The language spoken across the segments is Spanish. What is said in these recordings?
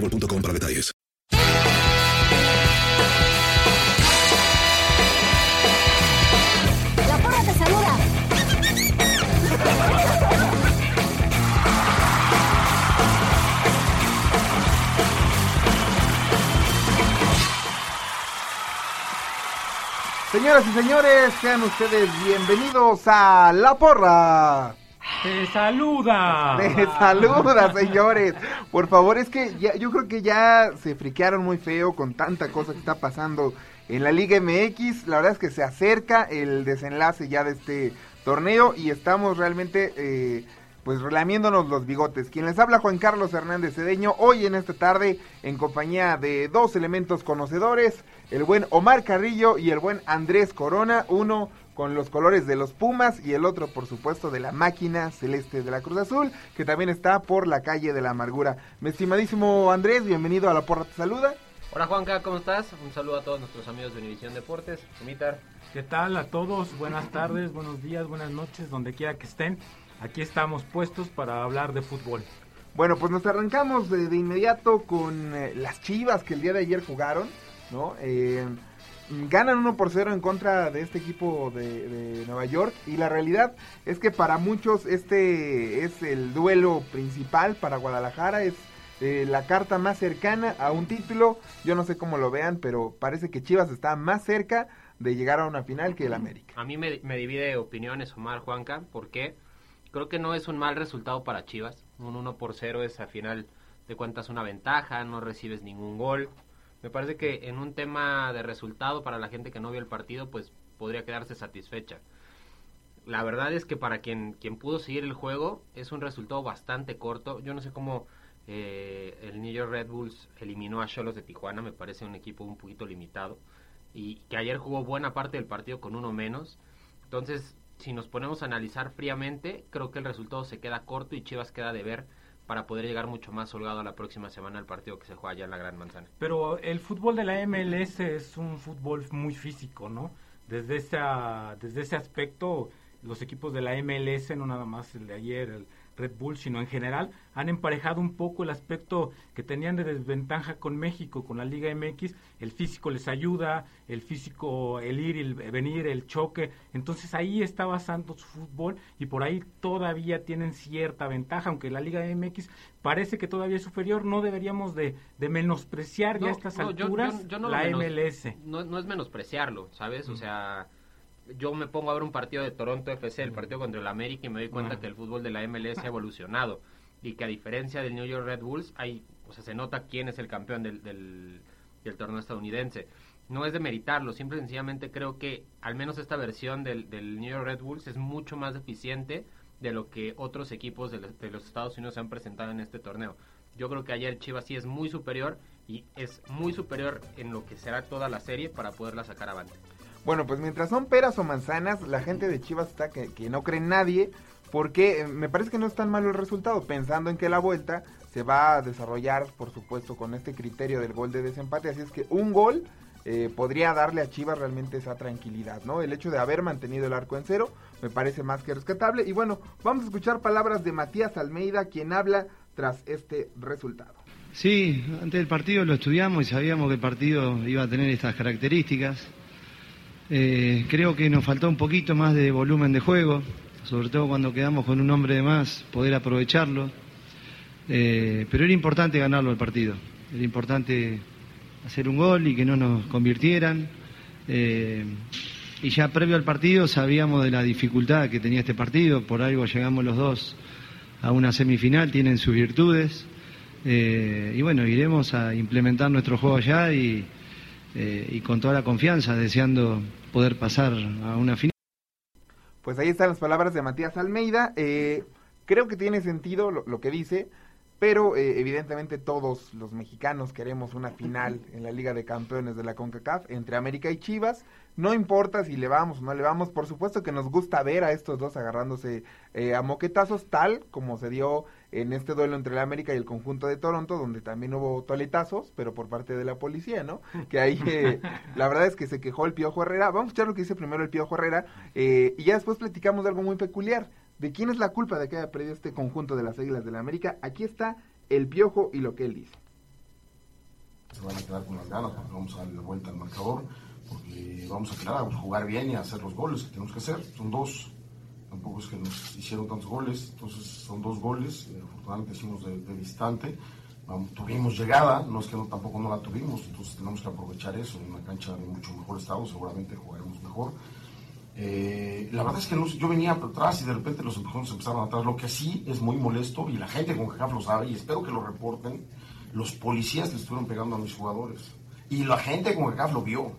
boostmobile.com para detalles. La porra te saluda. Señoras y señores, sean ustedes bienvenidos a La Porra. ¡Te saluda! Te saluda, señores. Por favor, es que ya, yo creo que ya se friquearon muy feo con tanta cosa que está pasando en la Liga MX. La verdad es que se acerca el desenlace ya de este torneo y estamos realmente eh, pues relamiéndonos los bigotes. Quien les habla Juan Carlos Hernández Cedeño, hoy en esta tarde en compañía de dos elementos conocedores, el buen Omar Carrillo y el buen Andrés Corona, uno con los colores de los Pumas y el otro por supuesto de la máquina celeste de la Cruz Azul, que también está por la calle de la amargura. Mi estimadísimo Andrés, bienvenido a la porra, te saluda. Hola Juanca, ¿cómo estás? Un saludo a todos nuestros amigos de Univisión Deportes. Sumitar. ¿Qué tal a todos? Buenas tardes, buenos días, buenas noches, donde quiera que estén. Aquí estamos puestos para hablar de fútbol. Bueno, pues nos arrancamos de, de inmediato con eh, las Chivas que el día de ayer jugaron, ¿no? Eh, ganan 1 por 0 en contra de este equipo de, Nueva York. Y la realidad es que para muchos este es el duelo principal. Para Guadalajara, es eh, la carta más cercana a un título, yo no sé cómo lo vean, pero parece que Chivas está más cerca de llegar a una final que el América. A mí me, me divide opiniones Omar Juanca, porque creo que no es un mal resultado para Chivas, un 1 por 0 es a final de cuentas una ventaja, no recibes ningún gol, me parece que en un tema de resultado para la gente que no vio el partido, pues podría quedarse satisfecha. La verdad es que para quien, quien pudo seguir el juego es un resultado bastante corto. Yo no sé cómo eh, el New York Red Bulls eliminó a Cholos de Tijuana, me parece un equipo un poquito limitado. Y que ayer jugó buena parte del partido con uno menos. Entonces, si nos ponemos a analizar fríamente, creo que el resultado se queda corto y Chivas queda de ver para poder llegar mucho más holgado a la próxima semana al partido que se juega allá en la Gran Manzana. Pero el fútbol de la MLS es un fútbol muy físico, ¿no? Desde, esa, desde ese aspecto, los equipos de la MLS, no nada más el de ayer, el Red Bull, sino en general, han emparejado un poco el aspecto que tenían de desventaja con México, con la Liga MX. El físico les ayuda, el físico, el ir, el venir, el choque. Entonces ahí está basando su fútbol y por ahí todavía tienen cierta ventaja, aunque la Liga MX parece que todavía es superior. No deberíamos de, de menospreciar no, ya a estas no, alturas yo, yo, yo no la menos, MLS. No, no es menospreciarlo, ¿sabes? Mm. O sea yo me pongo a ver un partido de Toronto FC, el partido contra el América, y me doy cuenta que el fútbol de la MLS ha evolucionado. Y que a diferencia del New York Red Bulls, hay, o sea, se nota quién es el campeón del, del, del torneo estadounidense. No es de meritarlo, simple y sencillamente creo que al menos esta versión del, del New York Red Bulls es mucho más eficiente de lo que otros equipos de, de los Estados Unidos se han presentado en este torneo. Yo creo que ayer Chivas sí es muy superior y es muy superior en lo que será toda la serie para poderla sacar avante. Bueno, pues mientras son peras o manzanas, la gente de Chivas está que, no cree en nadie, porque eh, me parece que no es tan malo el resultado, pensando en que la vuelta se va a desarrollar, por supuesto, con este criterio del gol de desempate, así es que un gol eh, podría darle a Chivas realmente esa tranquilidad, ¿no? El hecho de haber mantenido el arco en cero me parece más que rescatable. Y bueno, vamos a escuchar palabras de Matías Almeida, quien habla tras este resultado. Sí, antes del partido lo estudiamos y sabíamos que el partido iba a tener estas características. Eh, creo que nos faltó un poquito más de volumen de juego, sobre todo cuando quedamos con un hombre de más, poder aprovecharlo. Eh, pero era importante ganarlo el partido, era importante hacer un gol y que no nos convirtieran. Eh, y ya previo al partido sabíamos de la dificultad que tenía este partido, por algo llegamos los dos a una semifinal, tienen sus virtudes. Y bueno, iremos a implementar nuestro juego allá y, y con toda la confianza, deseando poder pasar a una final. Pues ahí están las palabras de Matías Almeida. Eh, creo que tiene sentido lo, lo que dice, pero eh, evidentemente todos los mexicanos queremos una final en la Liga de Campeones de la CONCACAF entre América y Chivas. No importa si le vamos o no le vamos, por supuesto que nos gusta ver a estos dos agarrándose eh, a moquetazos, tal como se dio en este duelo entre la América y el conjunto de Toronto, donde también hubo toletazos, pero por parte de la policía, ¿no? Que ahí eh, la verdad es que se quejó el Piojo Herrera. Vamos a escuchar lo que dice primero el Piojo Herrera eh, y ya después platicamos de algo muy peculiar. ¿De quién es la culpa de que haya perdido este conjunto de las Águilas de la América? Aquí está el Piojo y lo que él dice. Se van a quedar con las ganas porque vamos a darle la vuelta al marcador, porque vamos a quedar a jugar bien y a hacer los goles que tenemos que hacer. Son dos, tampoco es que nos hicieron tantos goles, entonces son dos goles, eh, afortunadamente hicimos de, distante. Tuvimos llegada, no es que no, tampoco no la tuvimos, entonces tenemos que aprovechar eso en una cancha de mucho mejor estado, seguramente jugaremos mejor. Eh, la verdad es que yo venía atrás y de repente los empujones empezaron atrás, lo que sí es muy molesto y la gente con CACAF lo sabe y espero que lo reporten, los policías le estuvieron pegando a mis jugadores y la gente con CACAF lo vio,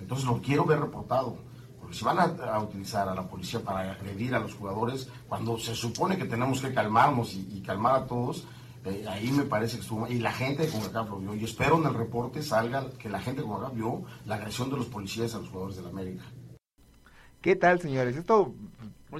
entonces lo quiero ver reportado, porque si van a, a, utilizar a la policía para agredir a los jugadores, cuando se supone que tenemos que calmarnos y, y calmar a todos, eh, ahí me parece que estuvo y la gente de CONCACAF lo vio y espero en el reporte salga que la gente de CONCACAF vio la agresión de los policías a los jugadores de la América. ¿Qué tal, señores? Esto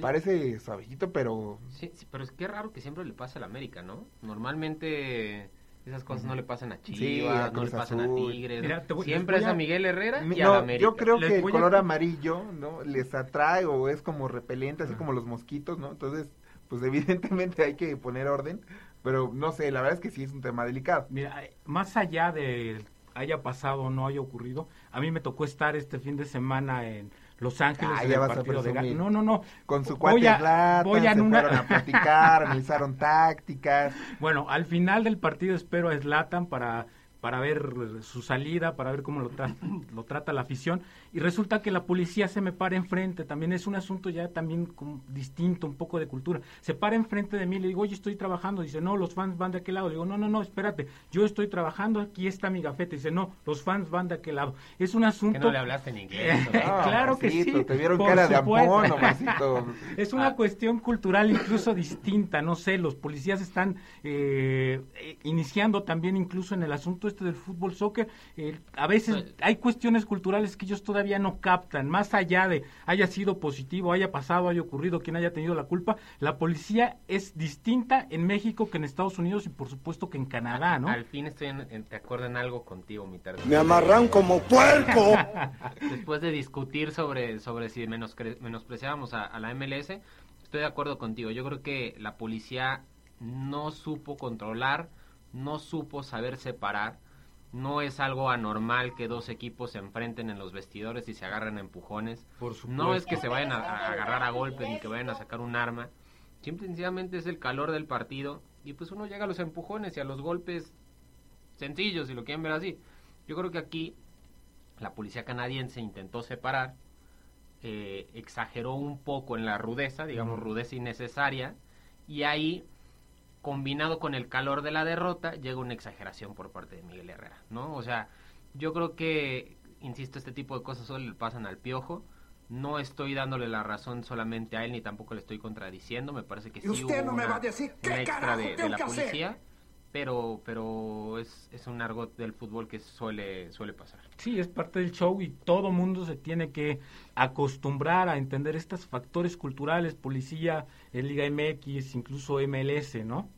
parece suavecito, pero... Sí, sí, pero es que raro que siempre le pase a la América, ¿no? Normalmente esas cosas no le pasan a Chivas, Sí, a no le pasan a. Tigres. Mira, te voy- siempre es a a- Miguel Herrera y a la América. yo creo Les que el a- color amarillo, ¿no? Les atrae o es como repelente, así como los mosquitos, ¿no? Entonces, pues evidentemente hay que poner orden, pero no sé, la verdad es que sí es un tema delicado. Mira, eh, más allá de haya pasado o no haya ocurrido, a mí me tocó estar este fin de semana en Los Ángeles Ah, en el partido de No, no, no. Con su Voy cuate a- Zlatan, voy a se una- fueron a platicar, analizaron tácticas. Bueno, al final del partido espero a Zlatan para para ver su salida, para ver cómo lo, tra- lo trata la afición, y resulta que la policía se me para enfrente, también es un asunto ya también como distinto, un poco de cultura, se para enfrente de mí, le digo, oye, estoy trabajando, dice, no, los fans van de aquel lado, le digo, no, no, no, espérate, yo estoy trabajando, aquí está mi gafete, dice, no, los fans van de aquel lado, es un asunto... Que no le hablaste en inglés. ¿no? claro que sí. Te vieron por cara de supuesto. ampón. Es una cuestión cultural incluso distinta, no sé, los policías están eh, eh, iniciando también incluso en el asunto este del fútbol soccer, eh, a veces hay cuestiones culturales que ellos todavía no captan, más allá de haya sido positivo, haya pasado, haya ocurrido, quien haya tenido la culpa, la policía es distinta en México que en Estados Unidos y por supuesto que en Canadá, ¿no? Al fin estoy en, en- de acuerdo en algo contigo, mi tarde. Me amarran como puerco. Después de discutir sobre, sobre si menospreciábamos a, a la MLS, estoy de acuerdo contigo. Yo creo que la policía no supo controlar, no supo saber separar. No es algo anormal que dos equipos se enfrenten en los vestidores y se agarren a empujones. Por No es que se vayan a, a agarrar a golpes ni que vayan a sacar un arma. Simple y sencillamente es el calor del partido y pues uno llega a los empujones y a los golpes sencillos, si lo quieren ver así. Yo creo que aquí la policía canadiense intentó separar, eh, exageró un poco en la rudeza, digamos rudeza innecesaria, y ahí, combinado con el calor de la derrota, llega una exageración por parte de Miguel Herrera, ¿no? O sea, yo creo que, insisto, este tipo de cosas solo le pasan al piojo. No estoy dándole la razón solamente a él, ni tampoco le estoy contradiciendo. Me parece que Y sí usted hubo no me va a decir qué una extra carajo de, la hacer. Pero pero es, es un argot del fútbol que suele suele pasar. Sí, es parte del show y todo mundo se tiene que acostumbrar a entender estos factores culturales, policía, en Liga MX, incluso MLS, ¿no?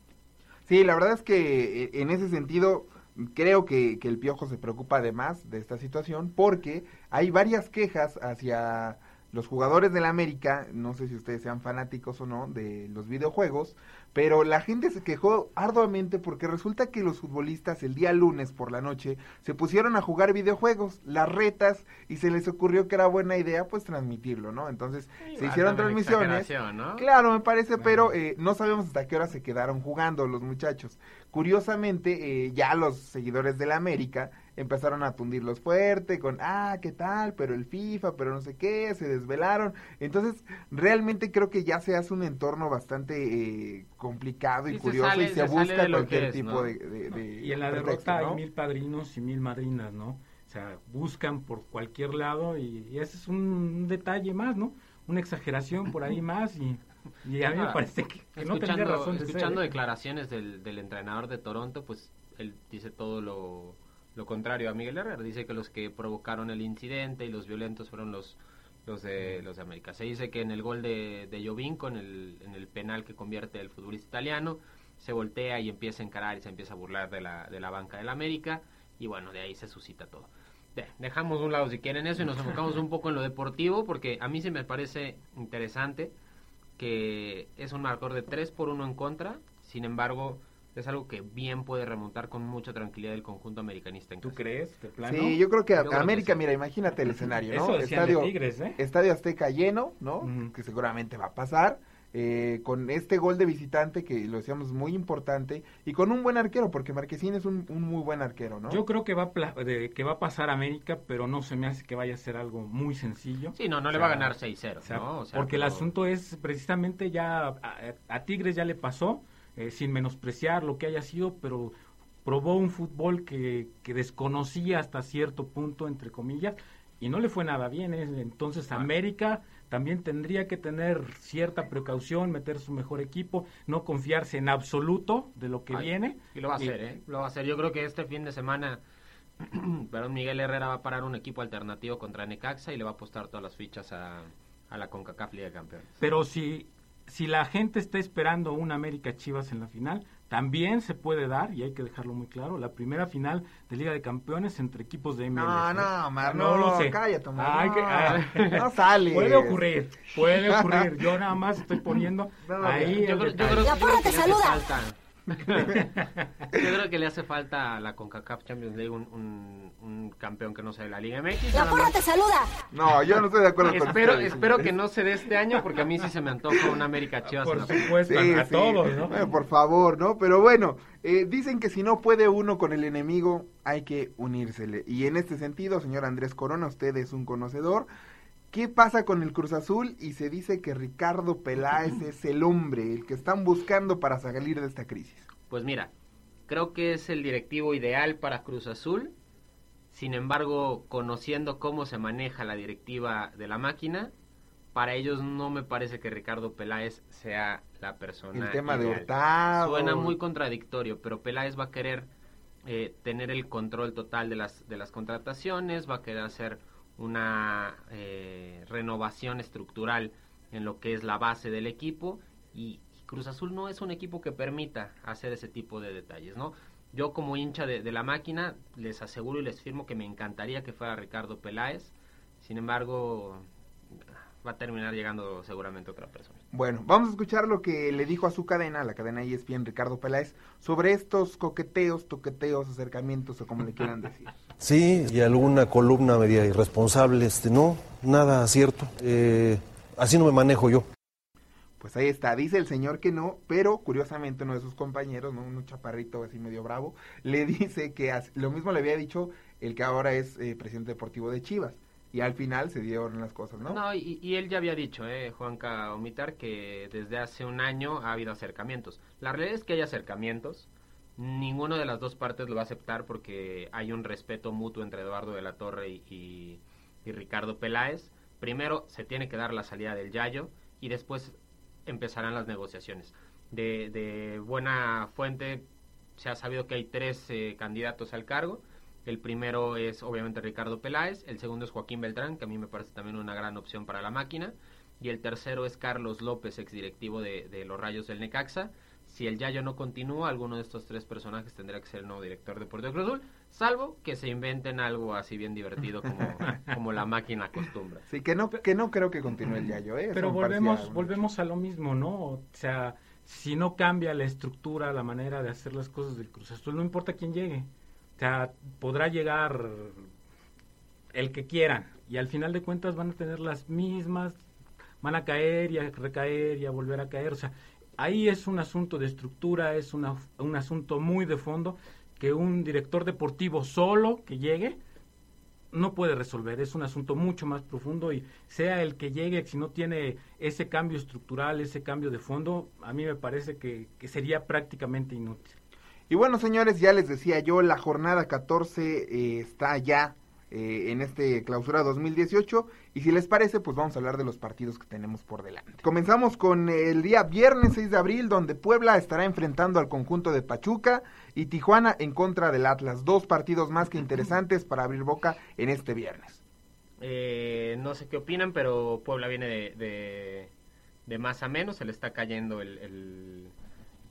Sí, la verdad es que eh, en ese sentido creo que, que el Piojo se preocupa además de esta situación porque hay varias quejas hacia los jugadores del América, no sé si ustedes sean fanáticos o no de los videojuegos, pero la gente se quejó arduamente porque resulta que los futbolistas el día lunes por la noche se pusieron a jugar videojuegos, las retas, y se les ocurrió que era buena idea pues transmitirlo, ¿no? Entonces se hicieron transmisiones. ¿no? Claro, me parece, pero eh, no sabemos hasta qué hora se quedaron jugando los muchachos. Curiosamente, eh, ya los seguidores del América empezaron a tundirlos fuerte con, ah, ¿qué tal? Pero el FIFA, pero no sé qué, se desvelaron. Entonces, realmente creo que ya se hace un entorno bastante eh, complicado y se curioso sale- y se, busca cualquier es, tipo ¿no? de, de- de Y en la pretexto, derrota ¿no? hay mil padrinos y mil madrinas, ¿no? O sea, buscan por cualquier lado y, y ese es un detalle más, ¿no? Una exageración por ahí más y, y a mí me Ah, parece que, que no tendría escuchando- razón de Escuchando ser. ¿eh? declaraciones del, del entrenador de Toronto, pues él dice todo lo, lo contrario a Miguel Herrera. Dice que los que provocaron el incidente y los violentos fueron los los de los de América. Se dice que en el gol de, de Jovinko, en el, en el penal que convierte el futbolista italiano, se voltea y empieza a encarar y se empieza a burlar de la, de la banca del América y bueno, de ahí se suscita todo. De- dejamos de un lado si quieren eso y nos enfocamos un poco en lo deportivo porque a mí se me parece interesante que es un marcador de 3 por 1 en contra, sin embargo es algo que bien puede remontar con mucha tranquilidad el conjunto americanista en ¿Tú crees? ¿De plano? Sí, yo creo que creo América, sí. mira, imagínate el escenario, ¿no? Eso Estadio, Tigres, ¿eh? Estadio Azteca lleno, ¿no? Que seguramente va a pasar. eh, con este gol de visitante que lo decíamos muy importante y con un buen arquero porque Marquesín es un, un muy buen arquero, ¿no? Yo creo que va, a pla- de- que va a pasar América, pero no se me hace que vaya a ser algo muy sencillo. Sí, no, no le va a ganar 6-0, o sea, ¿no? O sea, porque el asunto es precisamente ya a, a Tigres ya le pasó, eh, sin menospreciar lo que haya sido, pero probó un fútbol que, que desconocía hasta cierto punto, entre comillas, y no le fue nada bien. ¿eh? Entonces América también tendría que tener cierta precaución, meter su mejor equipo, no confiarse en absoluto de lo que Ay, viene. Y lo va a hacer, ¿eh? Lo va a hacer. Yo creo que este fin de semana, perdón, Miguel Herrera va a parar un equipo alternativo contra Necaxa y le va a apostar todas las fichas a, a la CONCACAF Liga de Campeones. Pero si, si la gente está esperando un América Chivas en la final, también se puede dar, y hay que dejarlo muy claro, la primera final de Liga de Campeones entre equipos de MLS. No, ¿eh? no, Mar, no, no, lo sé. cállate, Omar, Ay, no. que- ah. No sales. Puede ocurrir, puede ocurrir. Yo nada más estoy poniendo No, ahí yo yo yo creo que te le hace saluda. yo creo que le hace falta a la CONCACAF Champions League un, un- un campeón que no sea de la Liga MX. La porra te saluda. No, yo no estoy de acuerdo con Espero, espero que no se dé este año porque a mí sí se me antoja un América Chivas. Por supuesto, Sí, a, a sí. todos, ¿no? Bueno, por favor, ¿no? Pero bueno, eh, dicen que si no puede uno con el enemigo, hay que unírsele. Y en este sentido, señor Andrés Corona, usted es un conocedor. ¿Qué pasa con el Cruz Azul? Y se dice que Ricardo Peláez es el hombre, el que están buscando para salir de esta crisis. Pues mira, creo que es el directivo ideal para Cruz Azul. Sin embargo, conociendo cómo se maneja la directiva de la máquina, para ellos no me parece que Ricardo Peláez sea la persona. El tema de. Hurtado. Suena muy contradictorio, pero Peláez va a querer eh, tener el control total de las, de las contrataciones, va a querer hacer una eh, renovación estructural en lo que es la base del equipo y Cruz Azul no es un equipo que permita hacer ese tipo de detalles, ¿no? Yo como hincha de, de la máquina les aseguro y les firmo que me encantaría que fuera Ricardo Peláez, sin embargo va a terminar llegando seguramente otra persona. Bueno, vamos a escuchar lo que le dijo a su cadena, la cadena ESPN Ricardo Peláez, sobre estos coqueteos, toqueteos, acercamientos o como le quieran decir. Sí, y alguna columna media irresponsable, este, no, nada cierto. Eh, así no me manejo yo. Pues ahí está, dice el señor que no, pero curiosamente uno de sus compañeros, ¿no? un chaparrito así medio bravo, le dice que lo mismo le había dicho el que ahora es eh, presidente deportivo de Chivas. Y al final se dieron las cosas, ¿no? No, y, y él ya había dicho, eh, Juanca Omitar, que desde hace un año ha habido acercamientos. La realidad es que hay acercamientos, ninguno de las dos partes lo va a aceptar porque hay un respeto mutuo entre Eduardo de la Torre y Ricardo Peláez. Primero se tiene que dar la salida del Yayo y después empezarán las negociaciones. De, de buena fuente se ha sabido que hay tres eh, candidatos al cargo. El primero es obviamente Ricardo Peláez, el segundo es Joaquín Beltrán, que a mí me parece también una gran opción para la máquina, y el tercero es Carlos López, exdirectivo de, de los Rayos del Necaxa. Si el Yayo no continúa, alguno de estos tres personajes tendrá que ser el nuevo director deportivo de Cruz Azul, salvo que se inventen algo así bien divertido como, como la máquina acostumbra. Sí, que no, que no creo que continúe el Yayo, ¿eh? Pero volvemos, volvemos a lo mismo, ¿no? O sea, si no cambia la estructura, la manera de hacer las cosas del Cruz Azul, no importa quién llegue. O sea, podrá llegar el que quieran y al final de cuentas van a tener las mismas, van a caer y a recaer y a volver a caer. O sea, ahí es un asunto de estructura, es una- un asunto muy de fondo que un director deportivo solo que llegue no puede resolver, es un asunto mucho más profundo y sea el que llegue, si no tiene ese cambio estructural, ese cambio de fondo, a mí me parece que, que sería prácticamente inútil. Y bueno, señores, ya les decía yo, la jornada 14 eh, está ya eh, en este clausura 2018 y si les parece, pues vamos a hablar de los partidos que tenemos por delante. Comenzamos con el día viernes 6 de abril, donde Puebla estará enfrentando al conjunto de Pachuca y Tijuana en contra del Atlas. Dos partidos más que interesantes para abrir boca en este viernes. Eh, no sé qué opinan, pero Puebla viene de, de, más a menos, se le está cayendo el,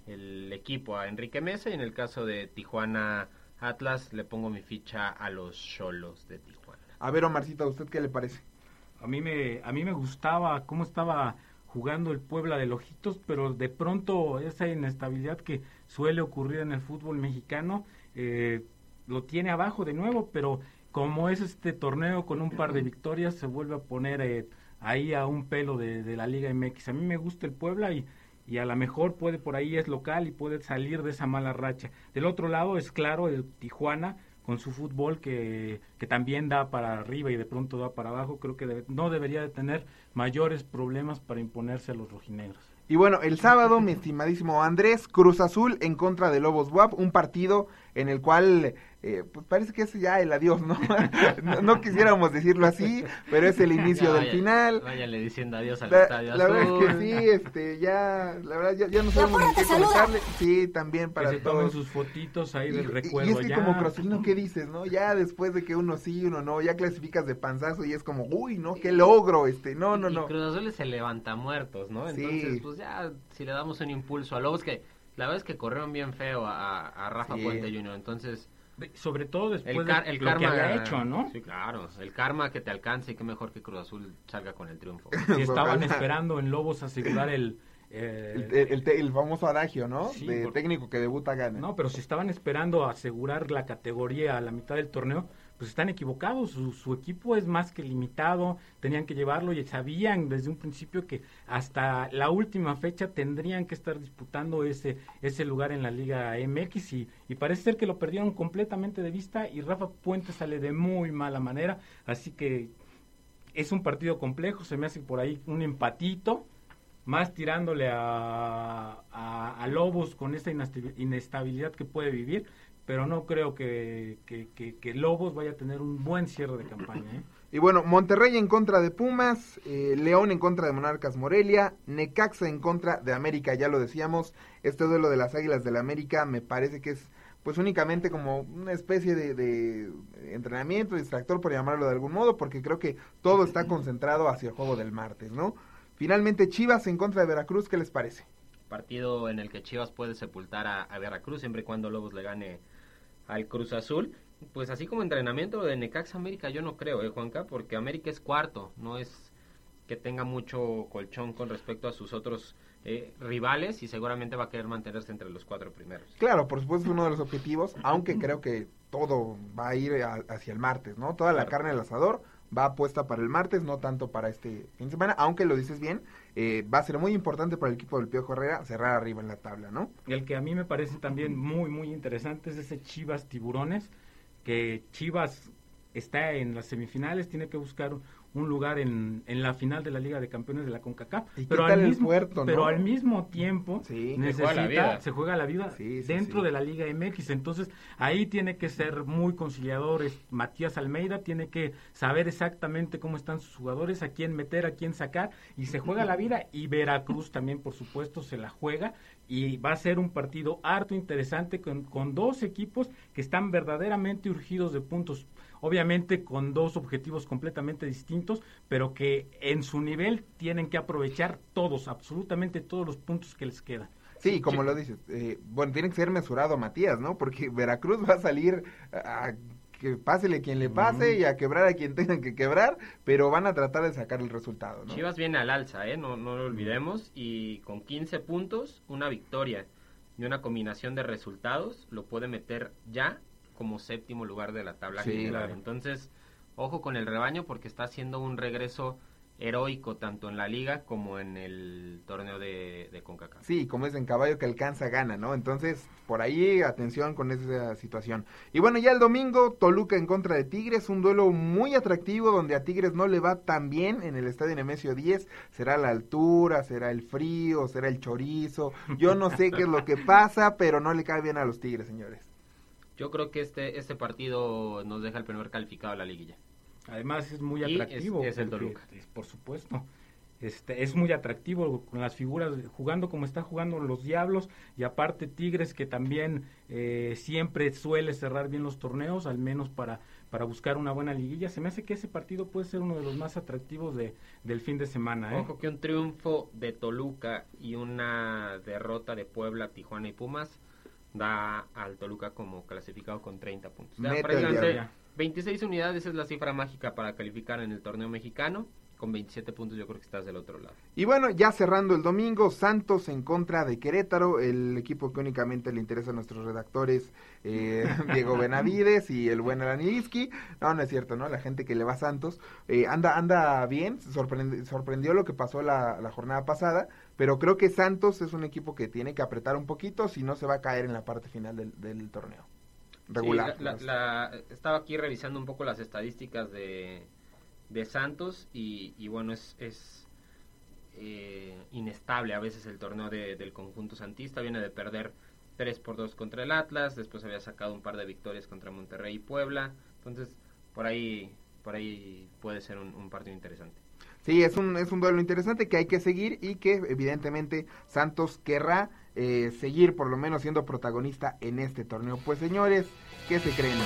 el equipo a Enrique Mesa y en el caso de Tijuana Atlas le pongo mi ficha a los Cholos de Tijuana. A ver, Omarcita, ¿a usted qué le parece? A mí me, a mí me gustaba cómo estaba jugando el Puebla de Lojitos, pero de pronto esa inestabilidad que suele ocurrir en el fútbol mexicano eh, lo tiene abajo de nuevo, pero como es este torneo con un par de victorias, se vuelve a poner eh, ahí a un pelo de, de la Liga MX. A mí me gusta el Puebla y, y a lo mejor puede por ahí es local y puede salir de esa mala racha. Del otro lado es claro el Tijuana con su fútbol que, que también da para arriba y de pronto da para abajo, creo que debe- no debería de tener mayores problemas para imponerse a los rojinegros. Y bueno, el sábado, mi estimadísimo Andrés, Cruz Azul en contra de Lobos WAP, un partido en el cual eh, pues parece que es ya el adiós, ¿no? no, no quisiéramos decirlo así, pero es el inicio Ya del vaya- final. Váyanle diciendo adiós al La, estadio la verdad azul. es que sí, este, ya, la verdad, ya, ya no sabemos ni qué comentarle. Sí, también Que para se tomen todos. sus fotitos ahí Y, del y- recuerdo. y es que ya. como Cruzulino, ¿qué dices, no? Ya después de que uno sí, uno no, ya clasificas de panzazo y es como, uy, no, qué logro, este, no, no, Y no. Cruz Azul se levanta muertos, ¿no? Sí. Entonces, pues ya, si le damos un impulso a Lobos, que la verdad es que corrieron bien feo a, a Rafa Sí. Puente Jr., entonces... Sobre todo después El, car- de lo karma que había hecho, ¿no? Sí, claro, el karma que te alcance y qué mejor que Cruz Azul salga con el triunfo. Si estaban esperando en Lobos asegurar el... eh, El, el- el te- el famoso adagio, ¿no? Sí, de por- técnico que debuta gana. No, pero si estaban esperando asegurar la categoría a la mitad del torneo, pues están equivocados. Su, su equipo es más que limitado, tenían que llevarlo y sabían desde un principio que hasta la última fecha tendrían que estar disputando ese, ese lugar en la Liga MX y, y parece ser que lo perdieron completamente de vista y Rafa Puente sale de muy mala manera, así que es un partido complejo, se me hace por ahí un empatito, más tirándole a, a, Lobos con esta inestabilidad que puede vivir, pero no creo que, que, que- Lobos vaya a tener un buen cierre de campaña. ¿eh? Y bueno, Monterrey en contra de Pumas, eh, León en contra de Monarcas Morelia, Necaxa en contra de América, ya lo decíamos, este duelo de las Águilas del América me parece que es pues únicamente como una especie de, de entrenamiento, distractor por llamarlo de algún modo, porque creo que todo está concentrado hacia el juego del martes, ¿no? Finalmente Chivas en contra de Veracruz, ¿qué les parece? Partido en el que Chivas puede sepultar a, a Veracruz siempre y cuando Lobos le gane al Cruz Azul. Pues así como entrenamiento de Necaxa América yo no creo, ¿eh, Juanca? Porque América es cuarto, no es que tenga mucho colchón con respecto a sus otros eh, rivales y seguramente va a querer mantenerse entre los cuatro primeros. Claro, por supuesto es uno de los objetivos, aunque creo que todo va a ir a- hacia el martes, ¿no? Toda la Claro. carne al asador va puesta para el martes, no tanto para este fin de semana, aunque lo dices bien, eh, va a ser muy importante para el equipo del Piojo Herrera cerrar arriba en la tabla, ¿no? El que a mí me parece también muy, muy interesante es ese Chivas Tiburones, que Chivas está en las semifinales, tiene que buscar un lugar en, en la final de la Liga de Campeones de la CONCACAF. ¿Y qué Pero, al mismo, puerto, no? pero al mismo tiempo Sí. necesita, Se juega la vida. Sí, sí, dentro de la Liga MX. Entonces, ahí tiene que ser muy conciliador es- Matías Almeida, tiene que saber exactamente cómo están sus jugadores, a quién meter, a quién sacar, y se juega la vida. Y Veracruz también, por supuesto, se la juega. Y va a ser un partido harto interesante con, con dos equipos que están verdaderamente urgidos de puntos. Obviamente con dos objetivos completamente distintos, pero que en su nivel tienen que aprovechar todos, absolutamente todos los puntos que les quedan. Sí, como lo dices, eh, bueno, tiene que ser mesurado Matías, ¿no? Porque Veracruz va a salir a, que pásele quien le pase y a quebrar a quien tengan que quebrar, pero van a tratar de sacar el resultado, ¿no? Chivas viene al alza, ¿eh? no, no lo olvidemos, y con 15 puntos, una victoria y una combinación de resultados lo puede meter ya como séptimo lugar de la tabla Sí, general. claro. Entonces, ojo con el rebaño porque está haciendo un regreso heroico tanto en la liga como en el torneo de, de CONCACAF. Sí, como es en caballo que alcanza gana, ¿no? Entonces, por ahí atención con esa situación. Y bueno, ya el domingo, Toluca en contra de Tigres, un duelo muy atractivo donde a Tigres no le va tan bien en el estadio Nemesio 10. Será la altura, será el frío, será el chorizo. Yo no sé qué es lo que pasa, pero no le cae bien a los Tigres, señores. Yo creo que este, este partido nos deja el primer calificado a la liguilla. Además es muy atractivo. es- es el Toluca. es- por supuesto. Este, es muy atractivo con las figuras, jugando como están jugando los Diablos y aparte Tigres que también eh, siempre suele cerrar bien los torneos, al menos para, para buscar una buena liguilla. Se me hace que ese partido puede ser uno de los más atractivos de, del fin de semana. ¿eh? Ojo que un triunfo de Toluca y una derrota de Puebla, Tijuana y Pumas da al Toluca como clasificado con 30 puntos. O sea, Mete al prácticamente diablo. 26 unidades es la cifra mágica para calificar en el torneo mexicano. Con 27 puntos yo creo que estás del otro lado. Y bueno, ya cerrando el domingo, Santos en contra de Querétaro, el equipo que únicamente le interesa a nuestros redactores, eh, Diego Benavides y el buen Alaniliski. No, no es cierto, ¿no? La gente que le va a Santos eh, anda anda bien, sorprende- sorprendió lo que pasó la, la jornada pasada, pero creo que Santos es un equipo que tiene que apretar un poquito, si no se va a caer en la parte final del, del torneo. Regular. Sí, la- la- la- estaba aquí revisando un poco las estadísticas de, de Santos y, y bueno, es, es eh, inestable a veces el torneo de- del conjunto santista. Viene de perder 3 por 2 contra el Atlas, después había sacado un par de victorias contra Monterrey y Puebla. Entonces, por ahí, por ahí puede ser un, un partido interesante. Sí, es un, es un duelo interesante que hay que seguir y que evidentemente Santos querrá eh, seguir por lo menos siendo protagonista en este torneo. Pues señores, ¿qué se creen? ¿Qué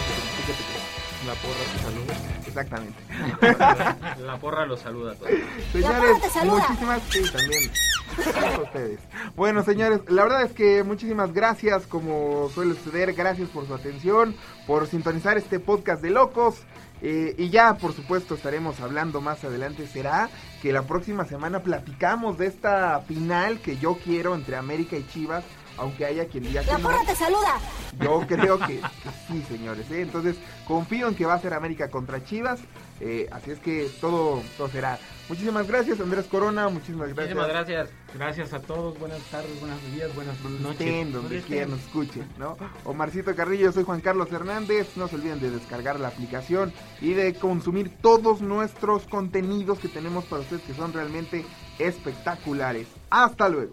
se creen? ¿Tú qué te crees? La porra te saluda. Exactamente. La porra los saluda a todos. Señores, muchísimas sí, también. Ustedes. Bueno, señores, la verdad es que muchísimas gracias, como suele suceder, gracias por su atención, por sintonizar este podcast de locos. eh, y ya, por supuesto, estaremos hablando más adelante. Será que la próxima semana platicamos de esta final que yo quiero entre América y Chivas, aunque haya quien diga que La no. porra te saluda. Yo creo que, que sí, señores. ¿eh? Entonces, confío en que va a ser América contra Chivas. eh, así es que todo, todo será. Muchísimas gracias, Andrés Corona. Muchísimas gracias. Muchísimas gracias. Gracias a todos, buenas tardes, buenos días, buenas noches. Estén donde quieran nos escuchen, ¿no? Omarcito Carrillo, soy Juan Carlos Hernández. No se olviden de descargar la aplicación y de consumir todos nuestros contenidos que tenemos para ustedes que son realmente espectaculares. Hasta luego.